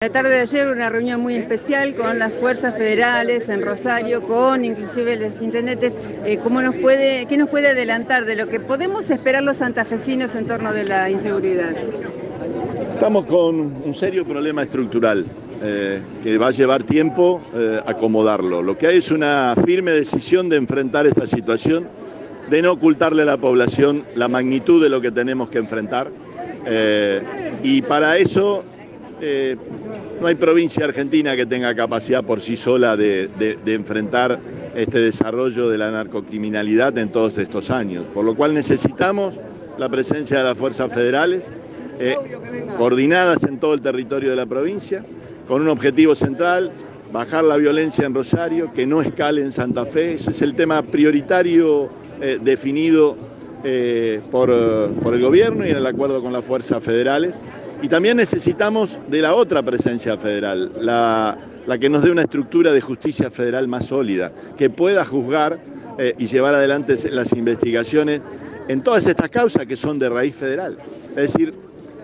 La tarde de ayer una reunión muy especial con las fuerzas federales en Rosario, con inclusive los intendentes. Eh, ¿cómo nos puede, ¿Qué nos puede adelantar de lo que podemos esperar los santafesinos en torno de la inseguridad? Estamos con un serio problema estructural eh, que va a llevar tiempo eh, acomodarlo. Lo que hay es una firme decisión de enfrentar esta situación, de no ocultarle a la población la magnitud de lo que tenemos que enfrentar. Y para eso eh, no hay provincia argentina que tenga capacidad por sí sola de, enfrentar este desarrollo de la narcocriminalidad en todos estos años, por lo cual necesitamos la presencia de las fuerzas federales eh, coordinadas en todo el territorio de la provincia, con un objetivo central, bajar la violencia en Rosario, que no escale en Santa Fe, eso es el tema prioritario eh, definido por, por el gobierno y en el acuerdo con las fuerzas federales. Y también necesitamos de la otra presencia federal, la, que nos dé una estructura de justicia federal más sólida, que pueda juzgar eh, y llevar adelante las investigaciones en todas estas causas que son de raíz federal. Es decir,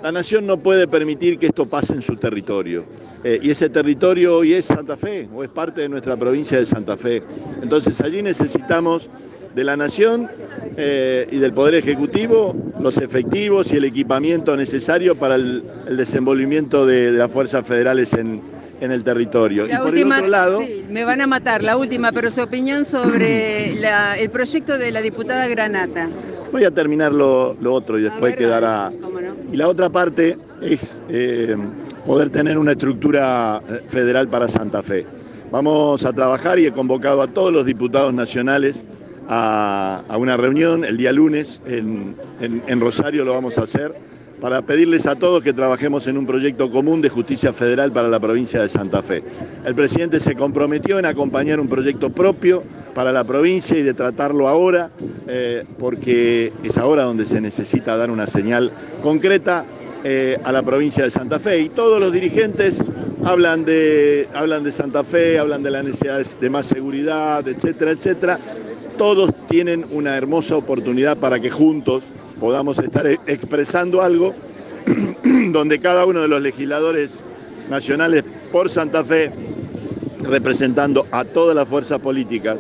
la nación no puede permitir que esto pase en su territorio. Eh, y ese territorio hoy es Santa Fe, o es parte de nuestra provincia de Santa Fe. Entonces allí necesitamos de la Nación eh, y del Poder Ejecutivo los efectivos y el equipamiento necesario para el, el desenvolvimiento de, de, las fuerzas federales en, en el territorio. La y por última, el otro lado... Sí, me van a matar, la última, pero su opinión sobre la, el proyecto de la diputada Granata. Voy a terminar lo, lo otro y después ver, quedará... No? Y la otra parte es eh, poder tener una estructura eh, federal para Santa Fe. Vamos a trabajar y he convocado a todos los diputados nacionales a, una reunión el día lunes en, en, en, Rosario, lo vamos a hacer, para pedirles a todos que trabajemos en un proyecto común de justicia federal para la provincia de Santa Fe. El presidente se comprometió en acompañar un proyecto propio para la provincia y de tratarlo ahora, eh, porque es ahora donde se necesita dar una señal concreta eh, a la provincia de Santa Fe. Y todos los dirigentes hablan de, hablan de Santa Fe, hablan de la necesidad de más seguridad, etcétera, etcétera todos tienen una hermosa oportunidad para que juntos podamos estar expresando algo donde cada uno de los legisladores nacionales por Santa Fe, representando a todas las fuerzas políticas,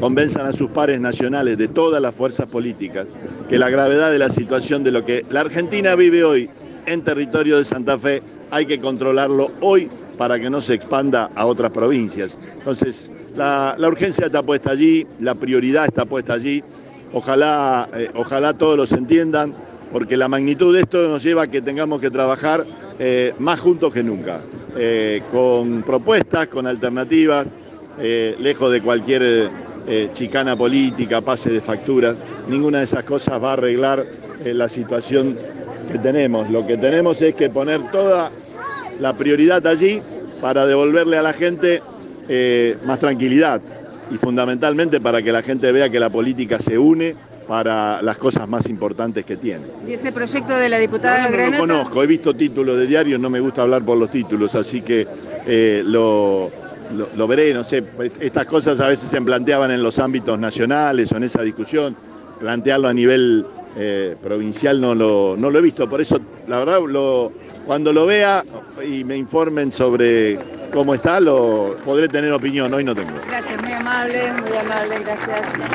convenzan a sus pares nacionales de todas las fuerzas políticas que la gravedad de la situación de lo que la Argentina vive hoy en territorio de Santa Fe hay que controlarlo hoy para que no se expanda a otras provincias. Entonces, la, urgencia está puesta allí, la prioridad está puesta allí. Ojalá, eh, ojalá todos los entiendan, porque la magnitud de esto nos lleva a que tengamos que trabajar eh, más juntos que nunca, eh, con propuestas, con alternativas, lejos de cualquier chicana política, pase de facturas. Ninguna de esas cosas va a arreglar la situación que tenemos. Lo que tenemos es que poner toda la prioridad allí para devolverle a la gente eh, más tranquilidad y fundamentalmente para que la gente vea que la política se une para las cosas más importantes que tiene. ¿Y ese proyecto de la diputada no, no, lo conozco, he visto títulos de diarios, no me gusta hablar por los títulos, así que eh, lo, lo, lo, veré, no sé, estas cosas a veces se planteaban en los ámbitos nacionales o en esa discusión, plantearlo a nivel eh, provincial no lo, no lo he visto, por eso la verdad lo, cuando lo vea y me informen sobre cómo está, lo podré tener opinión, hoy no tengo. Gracias, muy amable, muy amable, gracias.